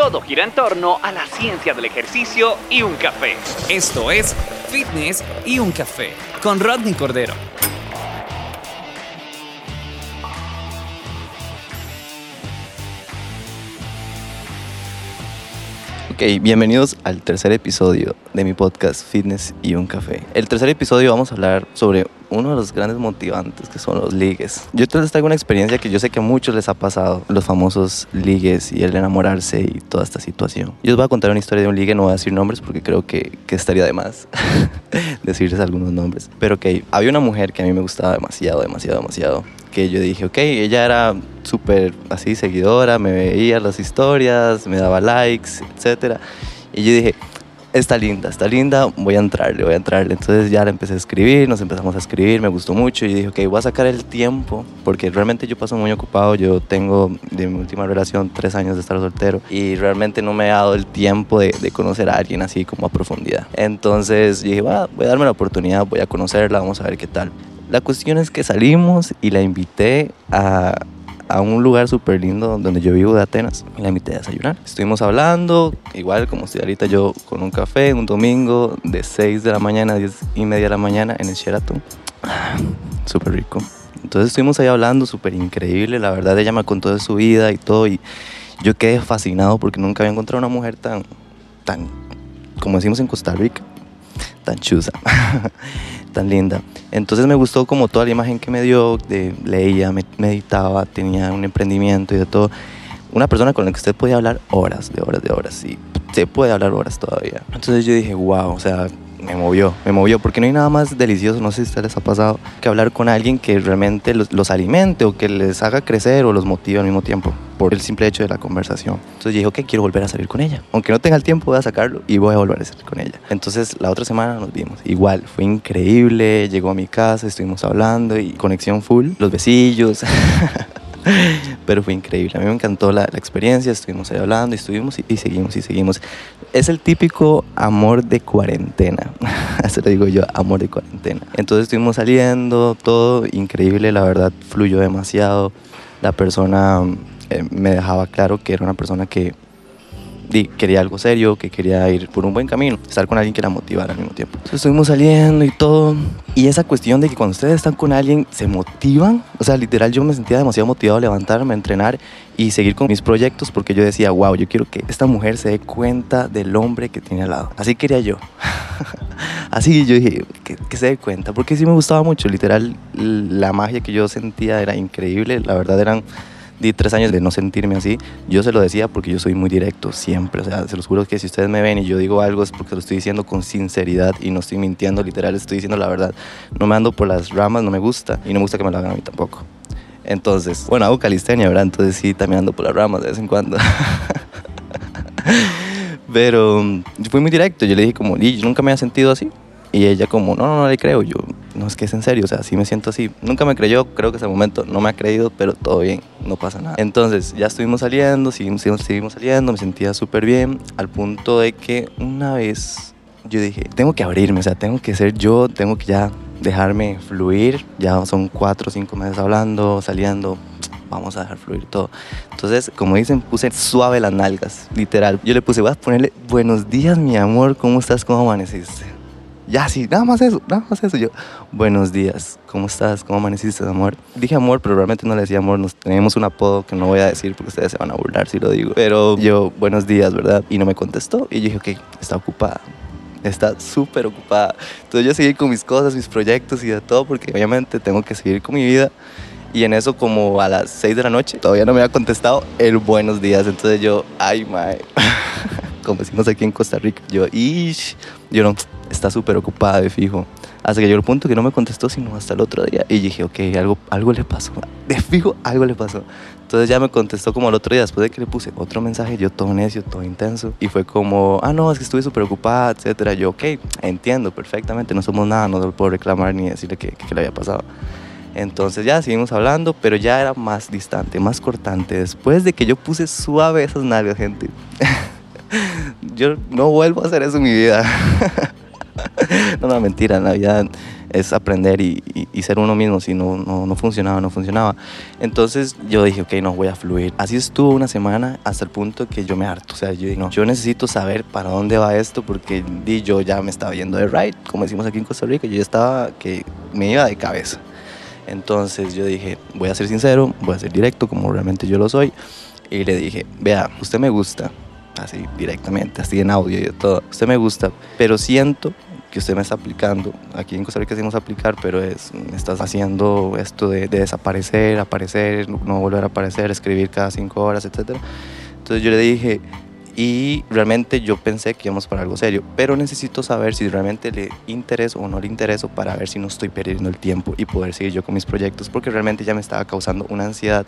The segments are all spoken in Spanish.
Todo gira en torno a la ciencia del ejercicio y un café. Esto es Fitness y un café con Rodney Cordero. Ok, bienvenidos al tercer episodio de mi podcast Fitness y un café. El tercer episodio vamos a hablar sobre uno de los grandes motivantes que son los ligues. Yo les traigo una experiencia que yo sé que a muchos les ha pasado, los famosos ligues y el enamorarse y toda esta situación. Yo les voy a contar una historia de un ligue, no voy a decir nombres porque creo que, que estaría de más decirles algunos nombres. Pero que había una mujer que a mí me gustaba demasiado, demasiado, demasiado que yo dije, ok, ella era súper así seguidora, me veía las historias, me daba likes, etc. Y yo dije, está linda, está linda, voy a entrarle, voy a entrarle. Entonces ya le empecé a escribir, nos empezamos a escribir, me gustó mucho y dije, ok, voy a sacar el tiempo, porque realmente yo paso muy ocupado, yo tengo de mi última relación tres años de estar soltero y realmente no me he dado el tiempo de, conocer a alguien así como a profundidad. Entonces dije, voy a darme la oportunidad, voy a conocerla, vamos a ver qué tal. La cuestión es que salimos y la invité a, a un lugar súper lindo donde yo vivo de Atenas. Y la invité a desayunar. Estuvimos hablando, igual como estoy ahorita yo con un café, un domingo de 6 de la mañana a 10 y media de la mañana en el Sheraton. Súper rico. Entonces estuvimos ahí hablando, súper increíble. La verdad, ella me contó de su vida y todo. Y yo quedé fascinado porque nunca había encontrado una mujer tan, tan, como decimos en Costa Rica, tan chusa. tan linda. Entonces me gustó como toda la imagen que me dio, de leía, meditaba, tenía un emprendimiento y de todo. Una persona con la que usted podía hablar horas, de horas, de horas, y se puede hablar horas todavía. Entonces yo dije, wow, o sea, me movió, me movió, porque no hay nada más delicioso, no sé si a ustedes les ha pasado, que hablar con alguien que realmente los, los, alimente o que les haga crecer o los motive al mismo tiempo, por el simple hecho de la conversación. Entonces dije, ok, quiero volver a salir con ella. Aunque no tenga el tiempo, voy a sacarlo y voy a volver a salir con ella. Entonces la otra semana nos vimos. Igual, fue increíble, llegó a mi casa, estuvimos hablando y conexión full, los besillos. Pero fue increíble, a mí me encantó la, la experiencia, estuvimos ahí hablando y estuvimos y, y, seguimos y seguimos. Es el típico amor de cuarentena, así lo digo yo, amor de cuarentena. Entonces estuvimos saliendo, todo increíble, la verdad fluyó demasiado. La persona eh, me dejaba claro que era una persona que di, quería algo serio, que quería ir por un buen camino, estar con alguien que la motivara al mismo tiempo. Entonces estuvimos saliendo y todo. Y esa cuestión de que cuando ustedes están con alguien se motivan, o sea, literal yo me sentía demasiado motivado a levantarme, a entrenar y seguir con mis proyectos porque yo decía, wow, yo quiero que esta mujer se dé cuenta del hombre que tiene al lado. Así quería yo. Así yo dije, que, que, se dé cuenta, porque sí me gustaba mucho, literal, la magia que yo sentía era increíble, la verdad eran di tres años de no sentirme así, yo se lo decía porque yo soy muy directo siempre. O sea, se los juro que si ustedes me ven y yo digo algo es porque lo estoy diciendo con sinceridad y no estoy mintiendo, literal, estoy diciendo la verdad. No me ando por las ramas, no me gusta y no me gusta que me lo hagan a mí tampoco. Entonces, bueno, hago calistenia, ¿verdad? Entonces sí, también ando por las ramas de vez en cuando. Pero fui muy directo, yo le dije como, y yo nunca me había sentido así. Y ella como, no, no, no le creo. Yo, no, es que es en serio, o sea, sí me siento así. Nunca me creyó, creo que hasta el momento no me ha creído, pero todo bien, no pasa nada. Entonces, ya estuvimos saliendo, seguimos, seguimos saliendo, me sentía súper bien, al punto de que una vez yo dije, tengo que abrirme, o sea, tengo que ser yo, tengo que ya dejarme fluir. Ya son cuatro o cinco meses hablando, saliendo, vamos a dejar fluir todo. Entonces, como dicen, puse suave las nalgas, literal. Yo le puse, voy a ponerle, buenos días, mi amor, ¿cómo estás? ¿Cómo amaneciste? Ya, sí, nada más eso, nada más eso. Yo, buenos días, ¿cómo estás? ¿Cómo amaneciste, amor? Dije amor, pero realmente no le decía amor. Nos tenemos un apodo que no voy a decir porque ustedes se van a burlar si lo digo. Pero yo, buenos días, ¿verdad? Y no me contestó. Y yo dije, ok, está ocupada. Está súper ocupada. Entonces yo seguí con mis cosas, mis proyectos y de todo, porque obviamente tengo que seguir con mi vida. Y en eso, como a las 6 de la noche, todavía no me había contestado el buenos días. Entonces yo, ay, mae. como decimos aquí en Costa Rica, yo, ish, yo no, está súper ocupada de fijo. Hasta que llegó el punto que no me contestó sino hasta el otro día. Y dije, ok, algo, algo le pasó. De fijo, algo le pasó. Entonces ya me contestó como el otro día, después de que le puse otro mensaje, yo todo necio, todo intenso. Y fue como, ah, no, es que estuve súper ocupada, etcétera. Yo, ok, entiendo perfectamente, no somos nada, no lo puedo reclamar ni decirle que, que, le había pasado. Entonces ya seguimos hablando, pero ya era más distante, más cortante. Después de que yo puse suave esas nalgas, gente. yo no vuelvo a hacer eso en mi vida. no, no, mentira, en la vida es aprender y, ser uno mismo. Si no, no, no, funcionaba, no funcionaba. Entonces yo dije, ok, no, voy a fluir. Así estuvo una semana hasta el punto que yo me harto. O sea, yo necesito saber para dónde va esto porque di, yo ya me estaba yendo de right, como decimos aquí en Costa Rica. Yo ya estaba que me iba de cabeza. Entonces yo dije, voy a ser sincero, voy a ser directo como realmente yo lo soy. Y le dije, vea, usted me gusta, así directamente, así en audio y todo. Usted me gusta, pero siento que usted me está aplicando. Aquí en Costa Rica decimos aplicar, pero es, estás haciendo esto de, desaparecer, aparecer, no volver a aparecer, escribir cada cinco horas, etc. Entonces yo le dije, y realmente yo pensé que íbamos para algo serio, pero necesito saber si realmente le intereso o no le intereso para ver si no estoy perdiendo el tiempo y poder seguir yo con mis proyectos, porque realmente ya me estaba causando una ansiedad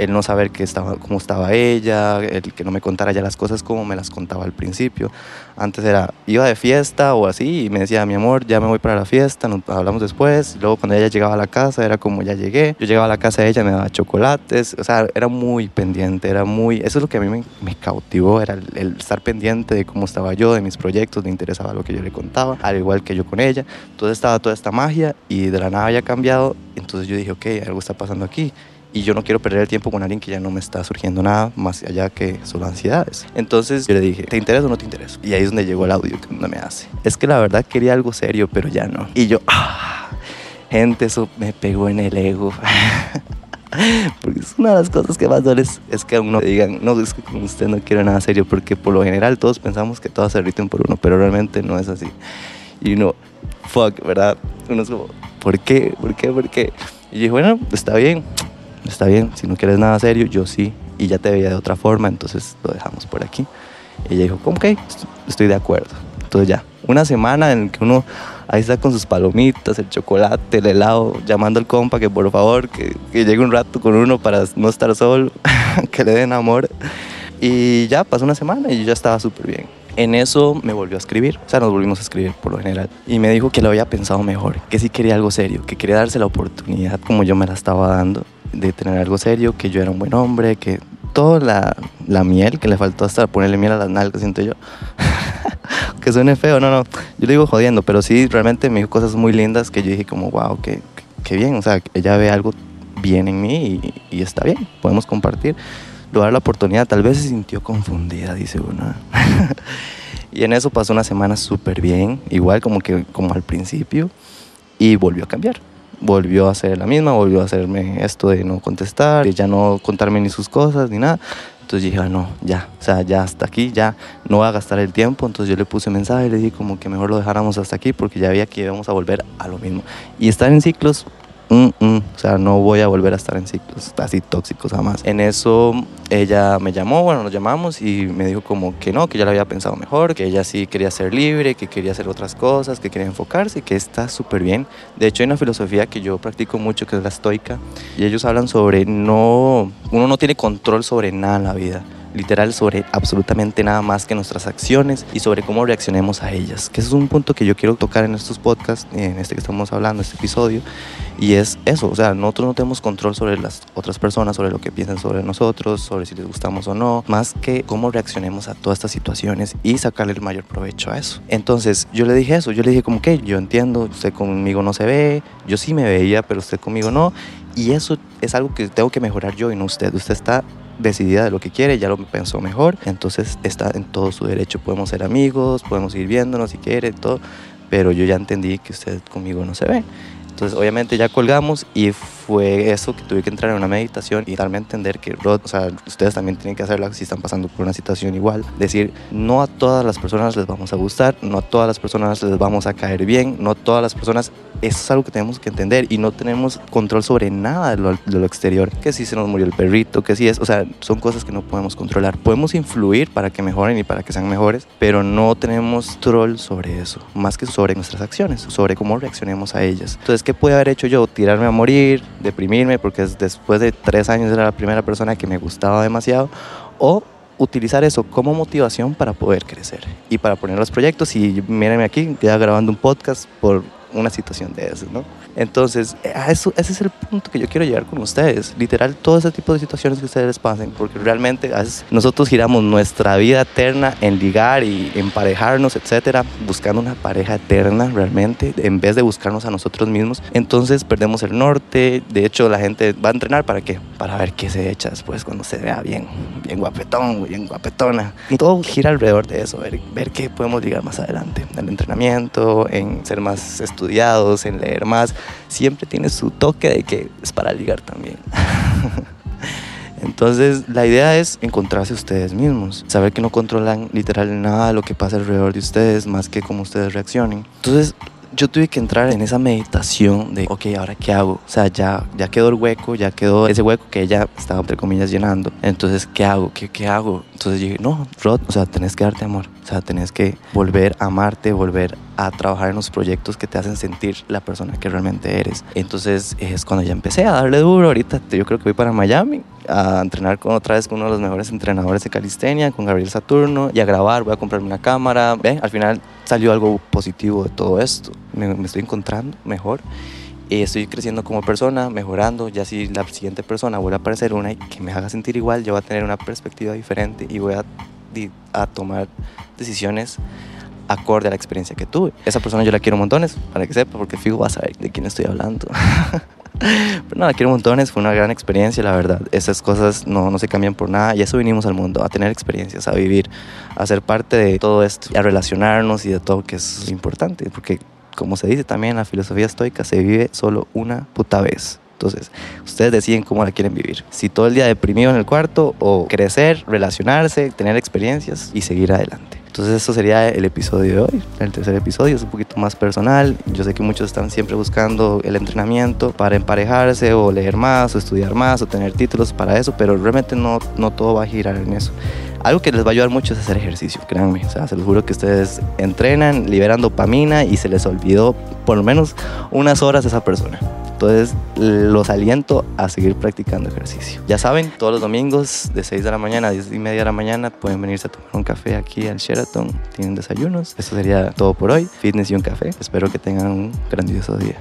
el no saber qué estaba, cómo estaba ella, el que no me contara ya las cosas como me las contaba al principio. Antes era, iba de fiesta o así y me decía, mi amor, ya me voy para la fiesta, nos hablamos después. Luego cuando ella llegaba a la casa era como, ya llegué. Yo llegaba a la casa de ella, me daba chocolates, o sea, era muy pendiente, era muy... Eso es lo que a mí me, cautivó, era el, estar pendiente de cómo estaba yo, de mis proyectos, me interesaba lo que yo le contaba, al igual que yo con ella. Entonces estaba toda esta magia y de la nada había cambiado. Entonces yo dije, ok, algo está pasando aquí y yo no quiero perder el tiempo con alguien que ya no me está surgiendo nada más allá que solo ansiedades. Entonces yo le dije, ¿te interesa o no te interesa? Y ahí es donde llegó el audio que me hace. Es que la verdad quería algo serio, pero ya no. Y yo, ah, gente, eso me pegó en el ego. porque es una de las cosas que más duele es, que a uno digan, no, es que con usted no quiero nada serio, porque por lo general todos pensamos que todos se riten por uno, pero realmente no es así. Y uno, fuck, ¿verdad? Uno es como, ¿por qué? ¿Por qué? ¿Por qué? Y dije, bueno, está bien, está bien, si no quieres nada serio, yo sí, y ya te veía de otra forma, entonces lo dejamos por aquí. Y ella dijo, ok, estoy de acuerdo. Entonces ya, una semana en que uno ahí está con sus palomitas, el chocolate, el helado, llamando al compa que por favor, que, llegue un rato con uno para no estar solo, que le den amor. Y ya pasó una semana y yo ya estaba súper bien. En eso me volvió a escribir, o sea, nos volvimos a escribir por lo general. Y me dijo que lo había pensado mejor, que sí quería algo serio, que quería darse la oportunidad como yo me la estaba dando de tener algo serio, que yo era un buen hombre, que toda la, miel que le faltó hasta ponerle miel a las nalgas, siento yo. que suene feo, no, no, yo lo digo jodiendo, pero sí, realmente me dijo cosas muy lindas que yo dije como, wow, qué, qué bien, o sea, ella ve algo bien en mí y, y está bien, podemos compartir. Le la oportunidad, tal vez se sintió confundida, dice uno. y en eso pasó una semana súper bien, igual como que como al principio, y volvió a cambiar volvió a hacer la misma, volvió a hacerme esto de no contestar, de ya no contarme ni sus cosas ni nada. Entonces dije, ah, no, ya, o sea, ya hasta aquí, ya no voy a gastar el tiempo. Entonces yo le puse mensaje le dije como que mejor lo dejáramos hasta aquí porque ya había que íbamos a volver a lo mismo. Y estar en ciclos Mm, mm, o sea, no voy a volver a estar en ciclos así tóxicos jamás. En eso ella me llamó, bueno, nos llamamos y me dijo como que no, que ya lo había pensado mejor, que ella sí quería ser libre, que quería hacer otras cosas, que quería enfocarse y que está súper bien. De hecho, hay una filosofía que yo practico mucho que es la estoica y ellos hablan sobre no, uno no tiene control sobre nada en la vida literal sobre absolutamente nada más que nuestras acciones y sobre cómo reaccionemos a ellas. Que ese es un punto que yo quiero tocar en estos podcasts, en este que estamos hablando, este episodio, y es eso, o sea, nosotros no tenemos control sobre las otras personas, sobre lo que piensan sobre nosotros, sobre si les gustamos o no, más que cómo reaccionemos a todas estas situaciones y sacarle el mayor provecho a eso. Entonces yo le dije eso, yo le dije como que yo entiendo, usted conmigo no se ve, yo sí me veía, pero usted conmigo no, y eso es algo que tengo que mejorar yo y no usted. Usted está decidida de lo que quiere, ya lo pensó mejor, entonces está en todo su derecho. Podemos ser amigos, podemos ir viéndonos si quiere, todo, pero yo ya entendí que usted conmigo no se ve. Entonces obviamente ya colgamos y fue eso que tuve que entrar en una meditación y darme a entender que, o sea, ustedes también tienen que hacerla si están pasando por una situación igual. Decir, no a todas las personas les vamos a gustar, no a todas las personas les vamos a caer bien, no a todas las personas, eso es algo que tenemos que entender y no tenemos control sobre nada de lo, de lo exterior. Que si se nos murió el perrito, que si es, o sea, son cosas que no podemos controlar. Podemos influir para que mejoren y para que sean mejores, pero no tenemos control sobre eso, más que sobre nuestras acciones, sobre cómo reaccionemos a ellas. Entonces, ¿qué puede haber hecho yo? Tirarme a morir, deprimirme, porque después de tres años era la primera persona que me gustaba demasiado, o utilizar eso como motivación para poder crecer y para poner los proyectos. Y mírenme aquí, ya grabando un podcast por una situación de esas, ¿no? Entonces, eso, ese es el punto que yo quiero llegar con ustedes. Literal, todo ese tipo de situaciones que ustedes pasen, porque realmente nosotros giramos nuestra vida eterna en ligar y emparejarnos, etcétera, buscando una pareja eterna realmente, en vez de buscarnos a nosotros mismos. Entonces, perdemos el norte. De hecho, la gente va a entrenar para qué? Para ver qué se echa después cuando se vea bien, bien guapetón, bien guapetona. Y todo gira alrededor de eso, ver, ver qué podemos llegar más adelante. En el entrenamiento, en ser más estudiados, en leer más siempre tiene su toque de que es para ligar también. Entonces, la idea es encontrarse ustedes mismos, saber que no controlan literal nada de lo que pasa alrededor de ustedes, más que cómo ustedes reaccionen. Entonces, yo tuve que entrar en esa meditación de, ok, ahora qué hago? O sea, ya, ya quedó el hueco, ya quedó ese hueco que ella estaba, entre comillas, llenando. Entonces, ¿qué hago? ¿Qué, qué hago? Entonces dije, no, Rod, o sea, tenés que darte amor. O sea, tenés que volver a amarte, volver a trabajar en los proyectos que te hacen sentir la persona que realmente eres. Entonces es cuando ya empecé a darle duro. Ahorita yo creo que voy para Miami a entrenar con otra vez con uno de los mejores entrenadores de calistenia, con Gabriel Saturno, y a grabar. Voy a comprarme una cámara. ¿Ven? Al final salió algo positivo de todo esto. Me, me estoy encontrando mejor. Estoy creciendo como persona, mejorando. Ya si la siguiente persona vuelve a aparecer una y que me haga sentir igual, yo voy a tener una perspectiva diferente y voy a, a tomar decisiones acorde a la experiencia que tuve. Esa persona yo la quiero montones, para que sepa, porque fijo va a saber de quién estoy hablando. Pero no, la quiero montones, fue una gran experiencia, la verdad. Esas cosas no, no se cambian por nada y eso vinimos al mundo, a tener experiencias, a vivir, a ser parte de todo esto, a relacionarnos y de todo que es importante, porque como se dice también en la filosofía estoica, se vive solo una puta vez. Entonces, ustedes deciden cómo la quieren vivir. Si todo el día deprimido en el cuarto o crecer, relacionarse, tener experiencias y seguir adelante. Entonces eso sería el episodio de hoy. El tercer episodio es un poquito más personal. Yo sé que muchos están siempre buscando el entrenamiento para emparejarse o leer más o estudiar más o tener títulos para eso, pero realmente no, no todo va a girar en eso. Algo que les va a ayudar mucho es hacer ejercicio, créanme. O sea, se los juro que ustedes entrenan, liberan dopamina y se les olvidó por lo menos unas horas esa persona. Entonces los aliento a seguir practicando ejercicio. Ya saben, todos los domingos de 6 de la mañana a 10 y media de la mañana pueden venirse a tomar un café aquí al Sheraton. Tienen desayunos. Eso sería todo por hoy. Fitness y un café. Espero que tengan un grandioso día.